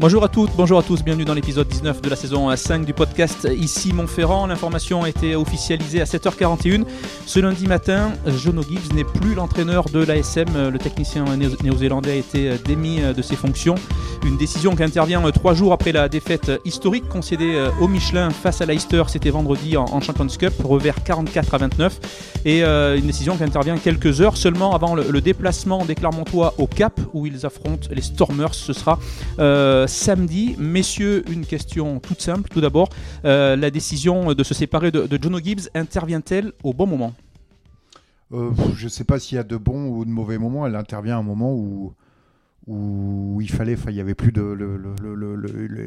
Bonjour à toutes, bonjour à tous, bienvenue dans l'épisode 19 de la saison 5 du podcast Ici Montferrand. L'information a été officialisée à 7h41. Ce lundi matin, Jono Gibbs n'est plus l'entraîneur de l'ASM. Le technicien néo-zélandais a été démis de ses fonctions. Une décision qui intervient trois jours après la défaite historique concédée au Michelin face à Leicester. C'était vendredi en Champions Cup, revers 44 à 29. Et euh, une décision qui intervient quelques heures seulement avant le, déplacement des Clermontois au Cap où ils affrontent les Stormers. Ce sera euh, samedi. Messieurs, une question toute simple. Tout d'abord, euh, la décision de se séparer de, Jono Gibbs intervient-elle au bon moment? Je ne sais pas s'il y a de bons ou de mauvais moments. Elle intervient à un moment où, il fallait, il y avait plus de,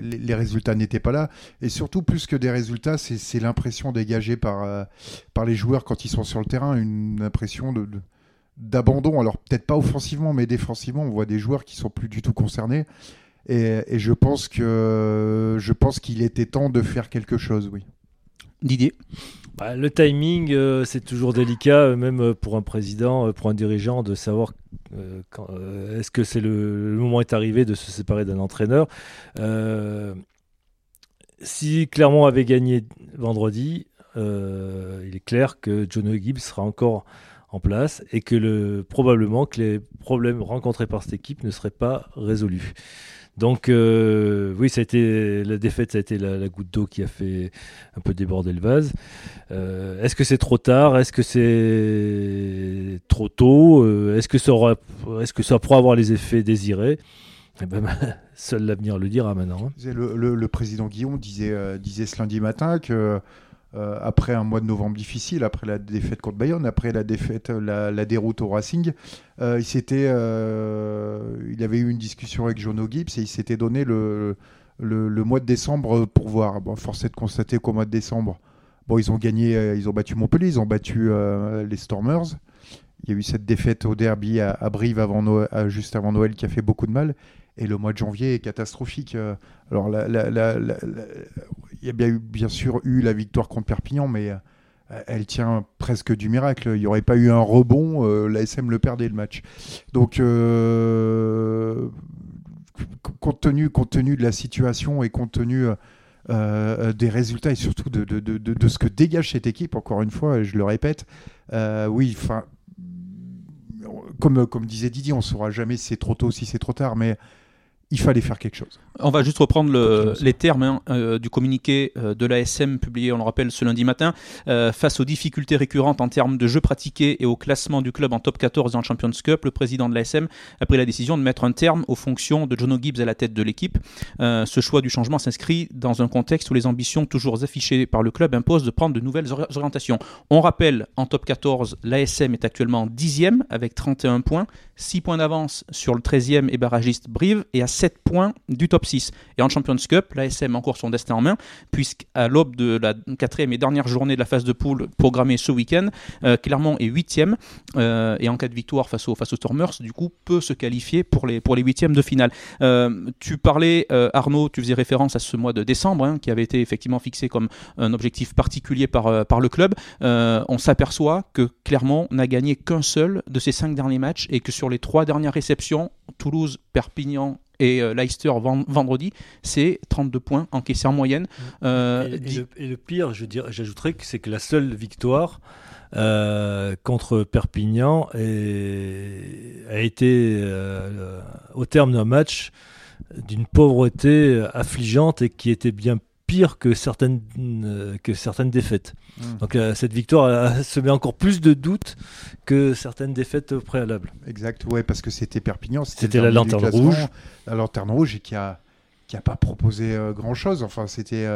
les résultats n'étaient pas là, et surtout plus que des résultats, c'est l'impression dégagée par par les joueurs quand ils sont sur le terrain, une impression de, d'abandon. Alors peut-être pas offensivement, mais défensivement, on voit des joueurs qui sont plus du tout concernés. Et, je pense que je pense qu'il était temps de faire quelque chose, oui. Didier bah, Le timing, euh, c'est toujours délicat, euh, même pour un président, euh, pour un dirigeant, de savoir est-ce que c'est le, moment est arrivé de se séparer d'un entraîneur. si Clermont avait gagné vendredi, il est clair que John Gibbs sera encore en place et que le, probablement que les problèmes rencontrés par cette équipe ne seraient pas résolus. Donc euh, oui, ça a été, la défaite, ça a été la, goutte d'eau qui a fait un peu déborder le vase. Euh, est-ce que c'est trop tard? Est-ce que c'est trop tôt? Euh, Est-ce que ça pourra avoir les effets désirés? Eh ben, Seul l'avenir le dira maintenant. Hein. Le, président Guillaume disait ce lundi matin que euh, après un mois de novembre difficile, après la défaite contre Bayonne, après la défaite, la, déroute au Racing, euh, il s'était, euh, avait eu une discussion avec Jono Gibbs et il s'était donné le, le, mois de décembre pour voir. Bon, force de constater qu'au mois de décembre, bon, ils ont gagné, ils ont battu Montpellier, ils ont battu les Stormers. Il y a eu cette défaite au derby à, Brive avant juste avant Noël qui a fait beaucoup de mal. Et le mois de janvier est catastrophique. Alors, il y a bien, eu, bien sûr eu la victoire contre Perpignan, mais euh, elle tient presque du miracle. Il n'y aurait pas eu un rebond, euh, l'ASM le perdait le match. Donc, euh, compte, tenu, compte tenu de la situation et compte tenu des résultats et surtout de, de, de, de, ce que dégage cette équipe, encore une fois, je le répète, oui, enfin. Comme, comme disait Didier, on ne saura jamais si c'est trop tôt, si c'est trop tard, mais il fallait faire quelque chose. On va juste reprendre les termes hein, euh, du communiqué euh, de l'ASM publié, on le rappelle, ce lundi matin. Euh, face aux difficultés récurrentes en termes de jeux pratiqués et au classement du club en top 14 dans le Champions Cup, le président de l'ASM a pris la décision de mettre un terme aux fonctions de Jono Gibbs à la tête de l'équipe. ce choix du changement s'inscrit dans un contexte où les ambitions toujours affichées par le club imposent de prendre de nouvelles orientations. On rappelle, en top 14, l'ASM est actuellement 10e avec 31 points, 6 points d'avance sur le 13e et barragiste Brive et à 7 points du top 6. Et en Champions Cup, l'ASM a encore son destin en main, puisqu'à l'aube de la quatrième et dernière journée de la phase de poule programmée ce week-end, euh, Clermont est 8e euh, et en cas de victoire face aux, Stormers, du coup, peut se qualifier pour les, pour les huitièmes de finale. Euh, tu parlais, Arnaud, tu faisais référence à ce mois de décembre, hein, qui avait été effectivement fixé comme un objectif particulier par, par le club. on s'aperçoit que Clermont n'a gagné qu'un seul de ses cinq derniers matchs et que sur les trois dernières réceptions, Toulouse, Perpignan et euh, Leicester vendredi, c'est 32 points encaissés en moyenne. Euh, et, le, pire, je j'ajouterais que c'est que la seule victoire euh, contre Perpignan a été au terme d'un match d'une pauvreté affligeante et qui était bien pire que certaines, euh, que certaines défaites. Hmm. Donc euh, cette victoire se met encore plus de doutes que certaines défaites préalables. Exact, ouais, parce que c'était Perpignan. C'était la lanterne rouge. La lanterne rouge et qui a, qui a pas proposé euh, grand-chose. Enfin, c'était...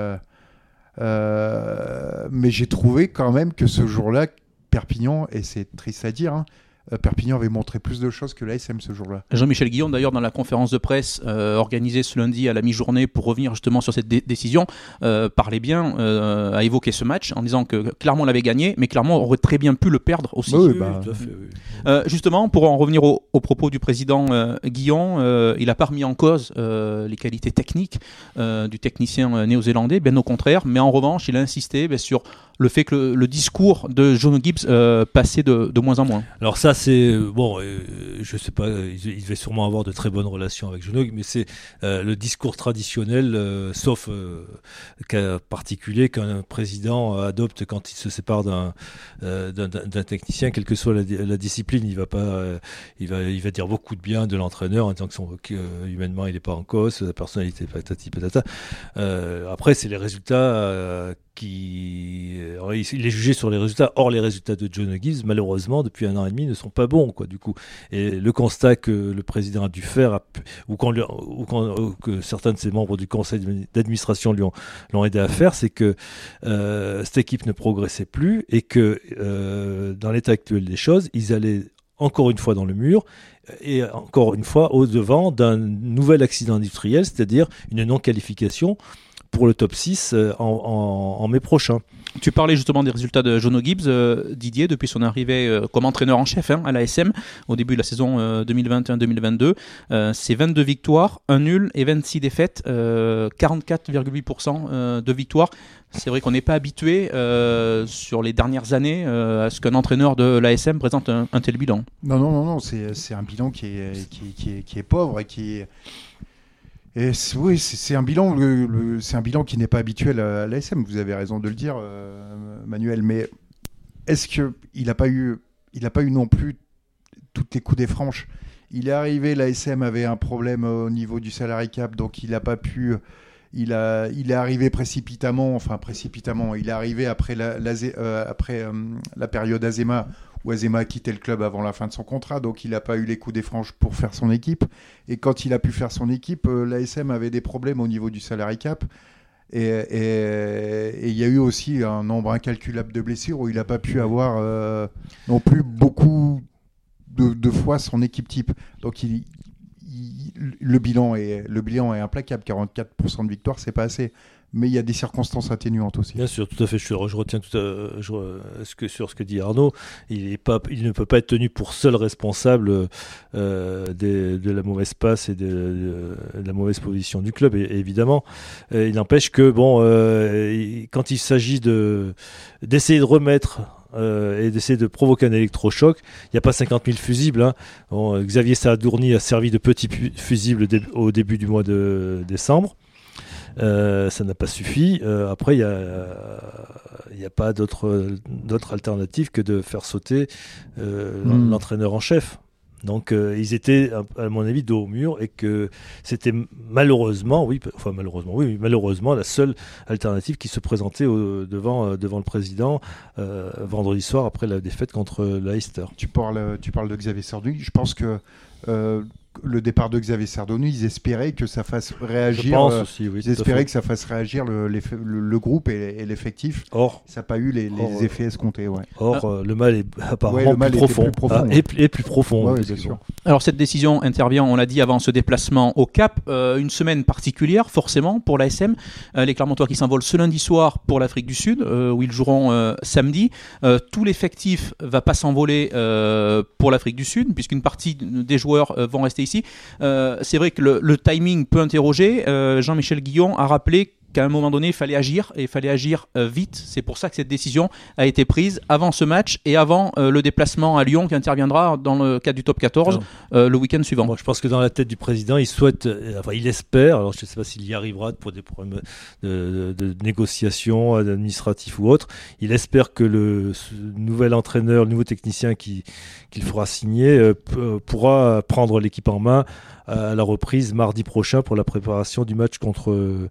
mais j'ai trouvé quand même que ce jour-là, Perpignan, et c'est triste à dire, hein, euh, Perpignan avait montré plus de choses que l'ASM ce jour-là. Jean-Michel Guillaume, d'ailleurs, dans la conférence de presse euh, organisée ce lundi à la mi-journée pour revenir justement sur cette décision, euh, parlait bien, a évoqué ce match en disant que Clermont l'avait gagné, mais Clermont aurait très bien pu le perdre aussi. Oui, bah, justement, pour en revenir au, propos du président Guillaume, il n'a pas remis en cause les qualités techniques du technicien néo-zélandais, bien au contraire, mais en revanche, il a insisté sur le fait que le, discours de John Gibbs euh, passait de, de, moins en moins. Alors ça, c'est euh, bon, euh, je sais pas, il, devait sûrement avoir de très bonnes relations avec John Gibbs, mais c'est le discours traditionnel, sauf cas particulier qu'un président adopte quand il se sépare d'un technicien, quelle que soit la, discipline, il va pas, il va, il va dire beaucoup de bien de l'entraîneur en disant que son, humainement il n'est pas en cause, sa personnalité patati patata. après, c'est les résultats qui il est jugé sur les résultats. Or, les résultats de John Gibbs, malheureusement, depuis un an et demi, ne sont pas bons. Du coup, et le constat que le président a dû faire, ou, que certains de ses membres du conseil d'administration lui ont, l'ont aidé à faire, c'est que euh, cette équipe ne progressait plus et que euh, dans l'état actuel des choses, ils allaient encore une fois dans le mur et encore une fois au devant d'un nouvel accident industriel, c'est-à-dire une non-qualification pour le top 6 euh, en, mai prochain. Tu parlais justement des résultats de Jono Gibbs, euh, Didier, depuis son arrivée euh, comme entraîneur en chef hein, à l'ASM au début de la saison 2021-2022. c'est 22 victoires, 1 nul et 26 défaites, 44,8% de victoires. C'est vrai qu'on n'est pas habitué sur les dernières années à ce qu'un entraîneur de l'ASM présente un, tel bilan. Non, non, non, non c'est un bilan qui est, qui, qui, qui est pauvre et qui est et oui, c'est un bilan, c'est un bilan qui n'est pas habituel à l'ASM. Vous avez raison de le dire, euh, Manuel. Mais est-ce que il n'a pas eu, il n'a pas eu non plus toutes les coups des franches? Il est arrivé, l'ASM avait un problème au niveau du salary cap, donc il n'a pas pu. Il, a, il est arrivé précipitamment, enfin précipitamment, il est arrivé après la, euh, euh, la période Azema Wazema a quitté le club avant la fin de son contrat, donc il n'a pas eu les coups des franges pour faire son équipe. Et quand il a pu faire son équipe, euh, l'ASM avait des problèmes au niveau du salary cap. Et il y a eu aussi un nombre incalculable de blessures où il n'a pas pu avoir euh, non plus beaucoup de, fois son équipe type. Donc il, le, bilan est, implacable. 44% de victoire, c'est pas assez mais il y a des circonstances atténuantes aussi. Bien sûr, tout à fait. Je, retiens tout ce que, sur ce que dit Arnaud. Il, est pas, il ne peut pas être tenu pour seul responsable euh, de la mauvaise passe et de, la mauvaise position du club, évidemment. il n'empêche que, bon, euh, quand il s'agit d'essayer de remettre euh, et d'essayer de provoquer un électrochoc. Il n'y a pas 50 000 fusibles. Hein. Xavier Saadourni a servi de petit fusible au début du mois de décembre. Euh, ça n'a pas suffi. Euh, après, il n'y a, a, pas d'autre alternative que de faire sauter euh, hmm. l'entraîneur en chef. Donc ils étaient, à mon avis, dos au mur et que c'était malheureusement, oui, enfin malheureusement, oui, malheureusement la seule alternative qui se présentait devant, devant le président vendredi soir après la défaite contre Leicester. Tu parles, tu parles de Xavier Sarduy. Je pense que le départ de Xavier Sardonu, ils espéraient que ça fasse réagir. Euh, aussi, ils espéraient que ça fasse réagir le, le, groupe et, l'effectif. Or, ça n'a pas eu les, euh, effets escomptés. Ouais. Or, ah. euh, le mal est apparemment plus, profond, ah, et, plus profond. Alors cette décision intervient, on l'a dit avant ce déplacement au Cap, une semaine particulière forcément pour l'ASM. les Clermontois qui s'envolent ce lundi soir pour l'Afrique du Sud, où ils joueront samedi. tout l'effectif va pas s'envoler pour l'Afrique du Sud, puisqu'une partie des joueurs vont rester Euh, c'est vrai que le, timing peut interroger. Euh, Jean-Michel Guillon a rappelé qu'à un moment donné, il fallait agir et il fallait agir euh, vite. C'est pour ça que cette décision a été prise avant ce match et avant euh, le déplacement à Lyon qui interviendra dans le cadre du top 14 euh, le week-end suivant. je pense que dans la tête du président, il souhaite, enfin, il espère, alors je ne sais pas s'il y arrivera pour des problèmes de, négociation administratif ou autre, il espère que le nouvel entraîneur, le nouveau technicien qu'il fera signer pourra prendre l'équipe en main à la reprise mardi prochain pour la préparation du match contre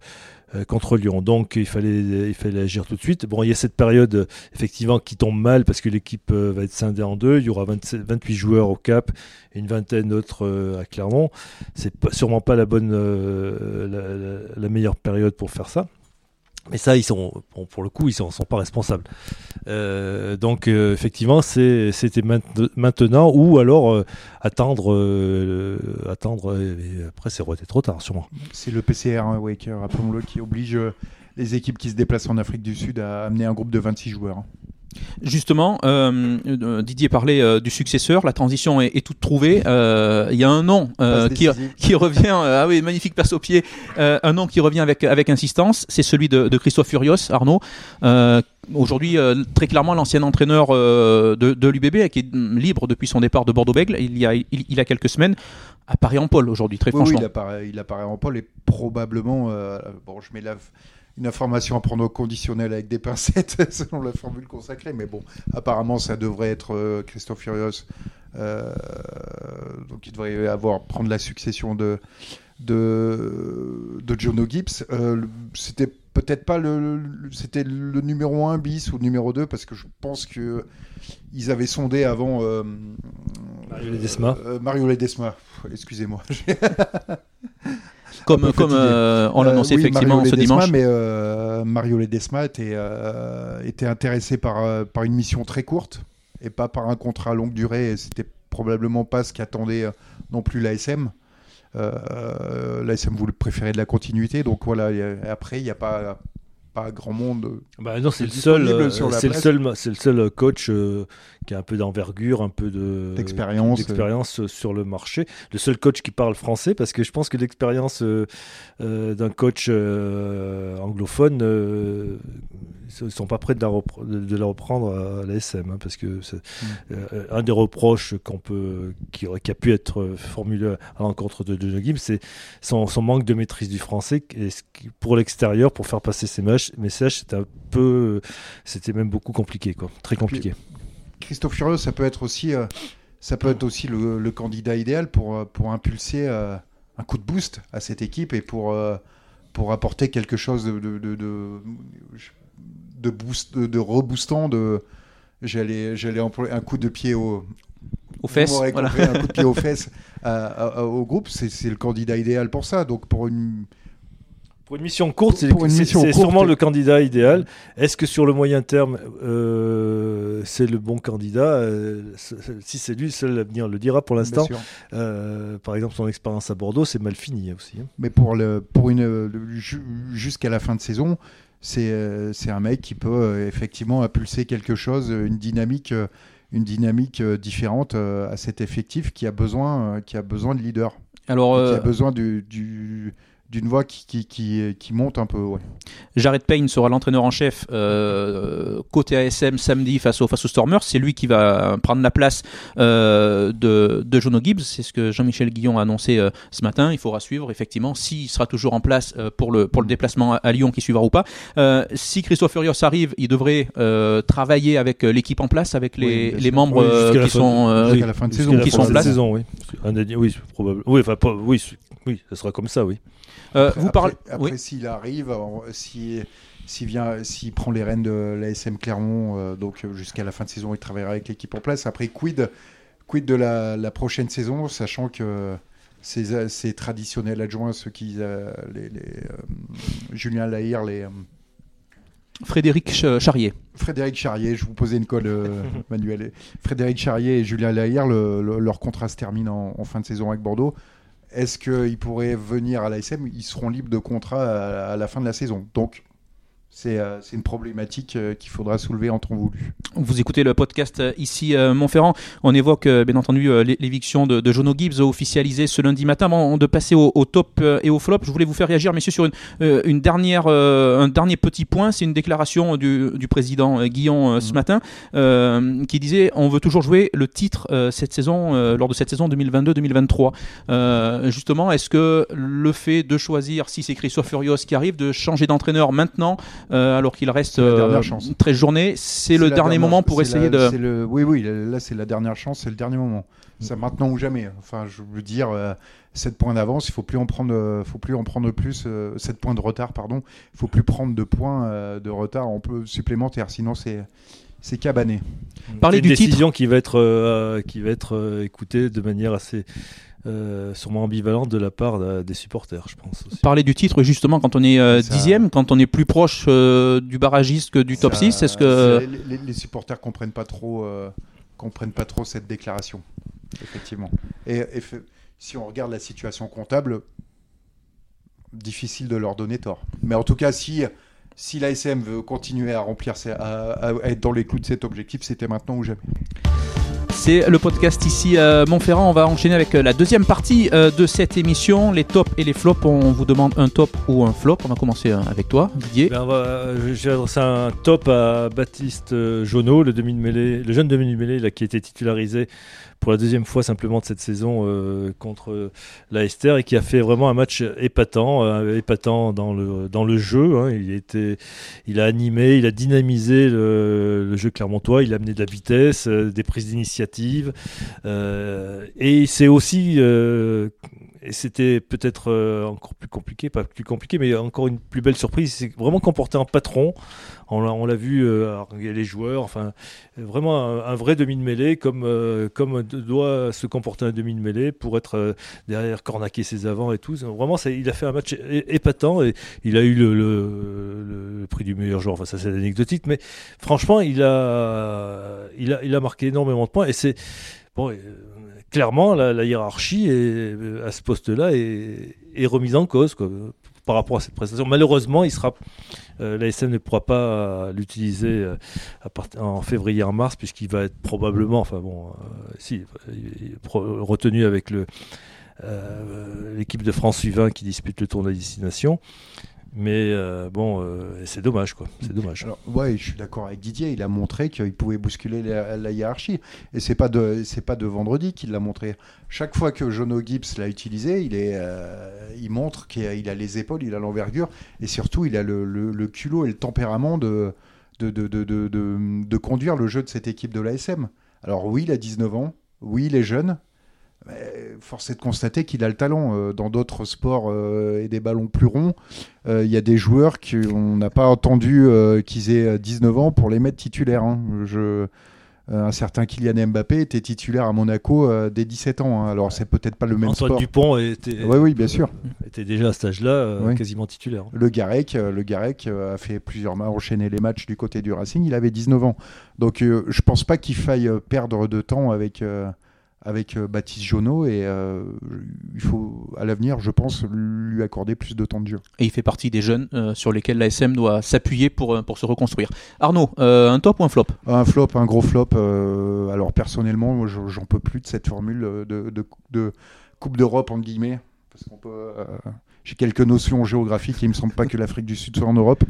contre Lyon. Donc il fallait, agir tout de suite. Bon, il y a cette période effectivement qui tombe mal parce que l'équipe euh, va être scindée en deux. Il y aura 28 joueurs au Cap et une vingtaine d'autres euh, à Clermont. C'est sûrement pas la bonne, la, meilleure période pour faire ça. Mais ça, ils sont, pour le coup, ils sont, sont pas responsables. Euh, donc, euh, effectivement, c'était maintenant ou alors euh, attendre, attendre. Et après, c'est trop tard, sûrement. C'est le PCR hein, Waker, rappelons-le, qui oblige les équipes qui se déplacent en Afrique du Sud à amener un groupe de 26 joueurs. Hein. Justement, euh, Didier parlait euh, du successeur, la transition est, est toute trouvée. Euh, Il y a un nom euh, qui, revient, euh, ah oui, magnifique passe au pied, Euh, un nom qui revient avec, avec insistance, c'est celui de, de Christophe Furios, Arnaud. Euh, Aujourd'hui, euh, très clairement, l'ancien entraîneur euh, de, de l'UBB, qui est libre depuis son départ de Bordeaux-Bègles, il y a, il, il y a quelques semaines, apparaît en pôle aujourd'hui, très Oui, oui, franchement. il, apparaît, il apparaît en pôle et probablement, euh, bon, je mets la- une information à prendre au conditionnel avec des pincettes selon la formule consacrée, mais bon, apparemment ça devrait être euh, Christophe Furios, euh, donc il devrait avoir prendre la succession de de, de Jono Gibbs. Euh, c'était peut-être pas le, le- c'était le numéro 1 bis ou le numéro 2 parce que je pense que ils avaient sondé avant euh, Mario Ledesma. euh, Mario Ledesma. Excusez-moi. Comme, euh, on l'annonçait Euh, oui, effectivement Mario ce Ledesma, dimanche. Mais euh, Mario Ledesma était, était intéressé par, par une mission très courte et pas par un contrat à longue durée. Et C'était probablement pas ce qu'attendait non plus l'ASM. Euh, L'ASM voulait préférer de la continuité. Donc voilà, après, il n'y a pas, pas grand monde. Bah non, c'est le seul, euh, la c'est le seul, c'est le seul coach euh, qui a un peu d'envergure, un peu de D'expérience. d'expérience euh, sur le marché. Le seul coach qui parle français, parce que je pense que l'expérience euh, d'un coach anglophone, ils sont pas prêts de la, repre- de- de la reprendre à l'ASM, hein, parce que euh, un des reproches qu'on peut, qui, qui a pu être formulé à l'encontre de John Gibbs, c'est son, son manque de maîtrise du français. Et pour l'extérieur, pour faire passer ses mach- messages, c'était un peu, c'était même beaucoup compliqué, quoi, très compliqué. Christophe Furieux, ça peut être aussi, euh, ça peut être aussi le, le candidat idéal pour, euh, pour impulser euh, un coup de boost à cette équipe et pour, euh, pour apporter quelque chose de, de, de, de, de boost, de, de reboostant. De, j'allais, j'allais employer un coup de pied au, Aux fesses, voilà. un coup de pied aux fesses à- à- à- au groupe. C'est, c'est le candidat idéal pour ça. Donc pour une, Pour une mission courte, c'est, sûrement le candidat idéal. Est-ce que sur le moyen terme, euh, c'est le bon candidat Euh, Si c'est lui, seul l'avenir le dira. Pour l'instant, euh, par exemple, son expérience à Bordeaux, c'est mal fini aussi. hein. Mais pour, le, pour une, le- ju- jusqu'à la fin de saison, c'est euh, un mec qui peut euh, effectivement impulser quelque chose, une dynamique, une dynamique différente euh, à cet effectif qui a besoin, euh, qui a besoin de leader, Alors, qui a besoin du, du- d'une voix qui, qui, qui, qui monte un peu. Ouais. Jared Payne sera l'entraîneur en chef euh, côté ASM samedi face aux, face aux Stormers. C'est lui qui va prendre la place euh, de, de Jono Gibbs. C'est ce que Jean-Michel Guillon a annoncé euh, ce matin. Il faudra suivre effectivement s'il sera toujours en place euh, pour, le, pour le déplacement à, à Lyon qui suivra ou pas. Euh, si Christophe Furios arrive, il devrait euh, travailler avec euh, l'équipe en place, avec les, Oui, les membres Oui, qui sont... jusqu'à la fin de Jusqu'à saison, la qui fin sont en de place. saison, oui. Un des- oui, enfin, pas- oui, oui, ça sera comme ça, oui. euh, Après, vous parlez... après, s'il arrive, si s'il vient, s'il prend les rênes de l'ASM Clermont, euh, donc euh, jusqu'à la fin de saison, il travaillera avec l'équipe en place. Après, quid, quid de la, la prochaine saison, sachant que ces, ces traditionnels adjoints, ceux qui, euh, les, les, euh, Julien Lahire, les euh, Frédéric Ch- Charrier. Frédéric Charrier, je vous posais une colle, euh, Manuel. Frédéric Charrier et Julien le- le- leur contrat se termine en, en fin de saison avec Bordeaux. Est-ce qu'ils pourraient venir à l'ASM Ils seront libres de contrat à, la fin de la saison. Donc, c'est euh, c'est une problématique euh, qu'il faudra soulever en temps voulu. Vous écoutez le podcast euh, ici Montferrand. On évoque bien entendu l'é- l'éviction de, de Jono Gibbs officialisée ce lundi matin. Avant de passer au, au top et au flop, je voulais vous faire réagir, messieurs, sur une, une dernière, un dernier petit point. C'est une déclaration du, du président Guillon ce Mhm. matin qui disait on veut toujours jouer le titre cette saison, lors de cette saison 2022-2023. Euh, justement, est-ce que le fait de choisir, si c'est Christophe Furios qui arrive, de changer d'entraîneur maintenant, euh, alors qu'il reste euh, dernière chance. 13 journées, c'est le dernier dernière- moment pour essayer la- de. le- oui, oui, là, c'est la dernière chance, c'est le dernier moment. C'est maintenant ou jamais. Enfin, je veux dire, euh, 7 points d'avance, il faut plus en prendre, euh, faut plus en prendre plus. euh, 7 points de retard, pardon. Il faut plus prendre de points euh, de retard en peu supplémentaires, sinon c'est c'est cabané. Parler une du décision qui va être, euh, qui va être euh, écoutée de manière assez euh, sûrement ambivalente de la part euh, des supporters, je pense. Aussi. Parler du titre justement quand on est euh, Ça- dixième, quand on est plus proche euh, du barragiste que du top Ça- 6, est-ce que c'est- les, supporters comprennent pas trop, euh, comprennent pas trop cette déclaration, effectivement. Et, et fait- si on regarde la situation comptable, difficile de leur donner tort. Mais en tout cas, si si l'ASM veut continuer à remplir, ses- à, à être dans les clous de cet objectif, c'était maintenant ou jamais. C'est le podcast ici à Montferrand. On va enchaîner avec euh, la deuxième partie euh, de cette émission, les tops et les flops. On vous demande un top ou un flop. On va commencer euh, avec toi, Didier. Ben, J'ai adressé un top à Baptiste euh, Jonot, le, demi de mêlée, le jeune demi de qui a été titularisé pour la deuxième fois simplement de cette saison euh, contre la Esther et qui a fait vraiment un match épatant, euh, épatant dans le, dans le jeu. hein. Il, était, il a animé, il a dynamisé le, jeu clermontois, il a amené de la vitesse, euh, des prises d'initiative. Euh, et c'est aussi, euh, et c'était peut-être euh, encore plus compliqué, pas plus compliqué, mais encore une plus belle surprise, c'est vraiment comporté en patron. On l'a, vu, euh, les joueurs, enfin, vraiment un, vrai demi de mêlée, comme, euh, doit se comporter un demi de mêlée pour être euh, derrière, cornaquer ses avants et tout. Vraiment, il a fait un match épatant et il a eu le, prix du meilleur joueur. Enfin, ça, c'est anecdotique, mais franchement, il a, marqué énormément de points c'est Clairement, la, hiérarchie à ce poste-là est, remise en cause par rapport à cette prestation. Malheureusement, il sera, euh, ne pourra pas euh, l'utiliser euh, en février en mars puisqu'il va être probablement, enfin retenu avec l'équipe de France U20 qui dispute le tour de destination. Mais euh, bon, euh, c'est dommage quoi. C'est dommage. Je suis d'accord avec Didier. Il a montré qu'il pouvait bousculer la, hiérarchie. Et c'est pas de, pas de vendredi qu'il l'a montré. Chaque fois que Jono Gibbs l'a utilisé, il est, euh, il montre qu'il a, les épaules, il a l'envergure, et surtout, il a le, culot et le tempérament de, de, de, de- de conduire le jeu de cette équipe de l'ASM. Alors oui, il a 19 ans. Oui, il est jeune. Force est de constater qu'il a le talent. Euh, Dans d'autres sports euh, et des ballons plus ronds, euh, il y a des joueurs qu'on n'a pas entendu euh, qu'ils aient 19 ans pour les mettre titulaires. hein. Je, un certain Kylian Mbappé était titulaire à Monaco dès 17 ans. hein. Alors c'est peut-être pas le même Antoine sport. Dupont était, Oui, oui, bien sûr. était déjà à cet âge-là Oui. quasiment titulaire. Le Garec, euh, le Garec euh, a fait plusieurs matchs, enchaîné les matchs du côté du Racing. Il avait 19 ans. Donc je pense pas qu'il faille perdre de temps avec, avec euh, Baptiste Jonot. Et euh, il faut, à l'avenir, je pense, lui accorder plus de temps de jeu. Et il fait partie des jeunes euh, sur lesquels l'ASM doit s'appuyer pour, pour se reconstruire. Arnaud, euh, un top ou un flop? Un flop, un gros flop. alors personnellement, moi, j'en peux plus de cette formule de, de- de Coupe d'Europe entre guillemets, parce qu'on peut. j'ai quelques notions géographiques. et Il me semble pas que l'Afrique du Sud soit en Europe.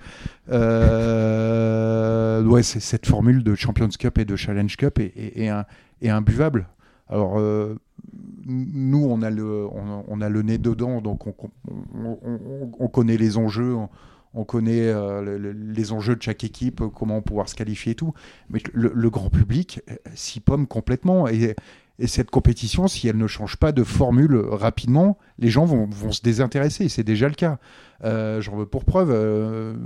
Euh, ouais, c'est cette formule de Champions Cup et de Challenge Cup est, est- est un- est imbuvable. Alors euh, nous, on a le, on, a le nez dedans, donc on, on- on- on connaît les enjeux. On, on connaît euh, le- le- les enjeux de chaque équipe, comment pouvoir se qualifier et tout. Mais le, grand public euh, s'y pomme complètement. Et, et cette compétition, si elle ne change pas de formule rapidement, les gens vont, vont se désintéresser. C'est déjà le cas. J'en veux pour preuve,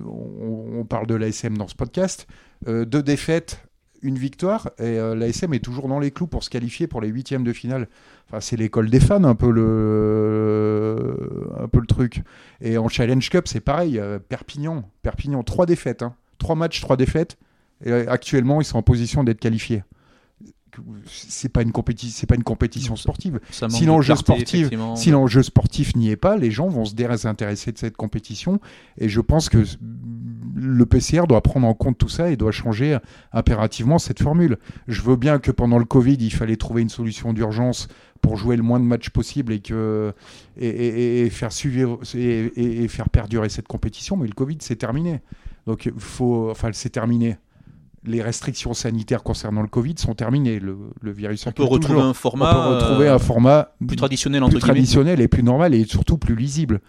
on, parle de l'ASM dans ce podcast. Deux défaites, une victoire, et euh, l'ASM est toujours dans les clous pour se qualifier pour les huitièmes de finale. Enfin, c'est l'école des fans, un peu le, le truc. Et en Challenge Cup, c'est pareil. euh, Perpignan, Perpignan, trois défaites, hein. trois matchs, trois défaites. Et euh, actuellement, ils sont en position d'être qualifiés. C'est pas une compétition, c'est pas une compétition sportive. Si l'enjeu sportif- effectivement. Si l'enjeu sportif n'y est pas, les gens vont se désintéresser de cette compétition. Et je pense que le PCR doit prendre en compte tout ça et doit changer impérativement cette formule. Je veux bien que pendant le Covid, il fallait trouver une solution d'urgence pour jouer le moins de matchs possible et, que, et, et- et faire suivre et, faire perdurer cette compétition. Mais le Covid, c'est terminé. Donc, faut, enfin, c'est terminé. Les restrictions sanitaires concernant le Covid sont terminées. Le, le virus on peut retrouver toujours. un On format, peut retrouver euh, un format plus traditionnel plus entre traditionnel et plus normal et surtout plus lisible.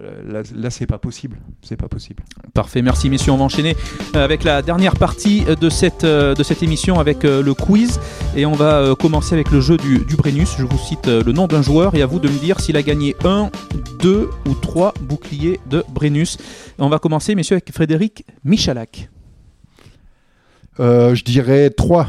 Euh, Là, là c'est pas possible. C'est pas possible. Parfait, merci messieurs. On va enchaîner avec la dernière partie de cette, euh, de cette émission avec le quiz. Et on va commencer avec le jeu du, du Brennus. Je vous cite le nom d'un joueur et à vous de me dire s'il a gagné un, deux ou trois boucliers de Brennus. On va commencer, messieurs, avec Frédéric Michalak. Euh, je dirais 3.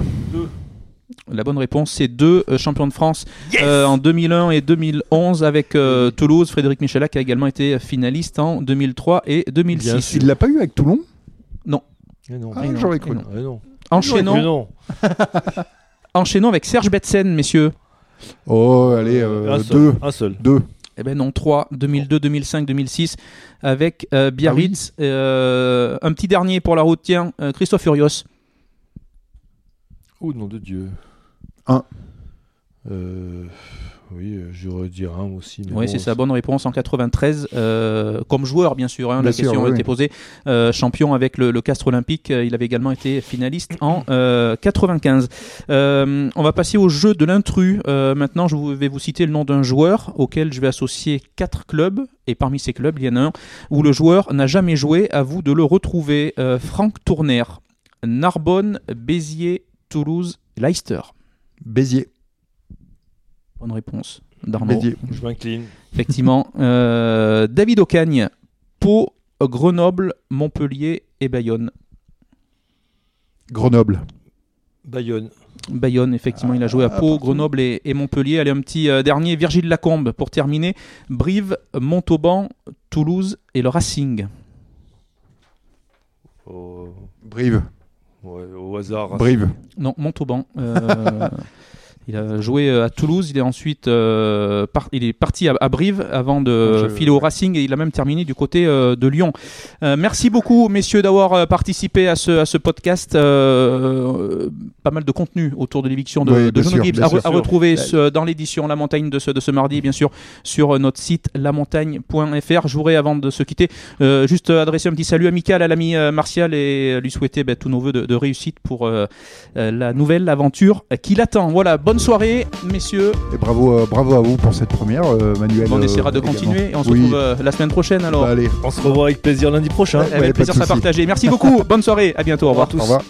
La bonne réponse, c'est deux euh, champions de France euh, en 2001 et 2011 avec euh, Toulouse. Frédéric Michalak a également été finaliste en 2003 et 2006. Il l'a pas eu avec Toulon? Eh non. Ah, non, J'aurais et cru. non. Eh non. Enchaînons, Eh non. enchaînons avec Serge Betsen, messieurs. Oh, allez, euh, un seul. deux. Un seul. Deux. Eh ben non, 3, 2002, 2005, 2006, avec euh, Biarritz. Euh, un petit dernier pour la route, tiens, euh, Christophe Furios. Oh, nom de Dieu. Un. Euh, oui, euh, j'aurais dire un aussi. mais Oui, bon, c'est sa bonne réponse en 93. euh, comme joueur, bien sûr, hein, Bien la sûr, question oui, a été posée. Euh, champion avec le, le Castre Olympique. Il avait également été finaliste en euh, 95. Euh, on va passer au jeu de l'intrus. Euh, maintenant, je vais vous citer le nom d'un joueur auquel je vais associer quatre clubs. Et parmi ces clubs, il y en a un où le joueur n'a jamais joué. À vous de le retrouver. Euh, Franck Tourner, Narbonne, Béziers, Toulouse, Leicester. Béziers. Bonne réponse. Darnaud. Béziers. Je m'incline. Effectivement. Euh, David Ocagne, Pau, Grenoble, Montpellier et Bayonne. Grenoble. Bayonne. Bayonne, effectivement, il a joué à Ah, Pau, partout. Grenoble et, et Montpellier. Allez, un petit euh, dernier, Virgile Lacombe pour terminer. Brive, Montauban, Toulouse et le Racing. Au, Brive. Ouais, au hasard. Brive. Non, Montauban. Euh, il a joué euh, à Toulouse. Il est ensuite euh, par- il est parti à, à Brive avant de Je- filer au Racing et il a même terminé du côté euh, de Lyon. Euh, merci beaucoup, messieurs, d'avoir participé à ce, à ce podcast. Pas mal de contenu autour de l'éviction de, Oui, de Gibbs à, retrouver ce- dans l'édition La Montagne de ce, de ce mardi, bien sûr, sur notre site lamontagne.fr. Je voudrais, avant de se quitter, juste adresser un petit salut amical à l'ami Martial et lui souhaiter bah, tous nos voeux de, de réussite pour la nouvelle aventure qui l'attend. Voilà, bonne soirée, messieurs. Et bravo, euh, bravo à vous pour cette première, euh, Manuel. on euh, essaiera de également. continuer et on se Oui. retrouve euh, la semaine prochaine alors. Bah, allez, On se revoit avec plaisir lundi prochain. Ouais, Avec plaisir, ça partagé. Merci beaucoup. Bonne soirée. À bientôt. Au revoir. tous. au revoir.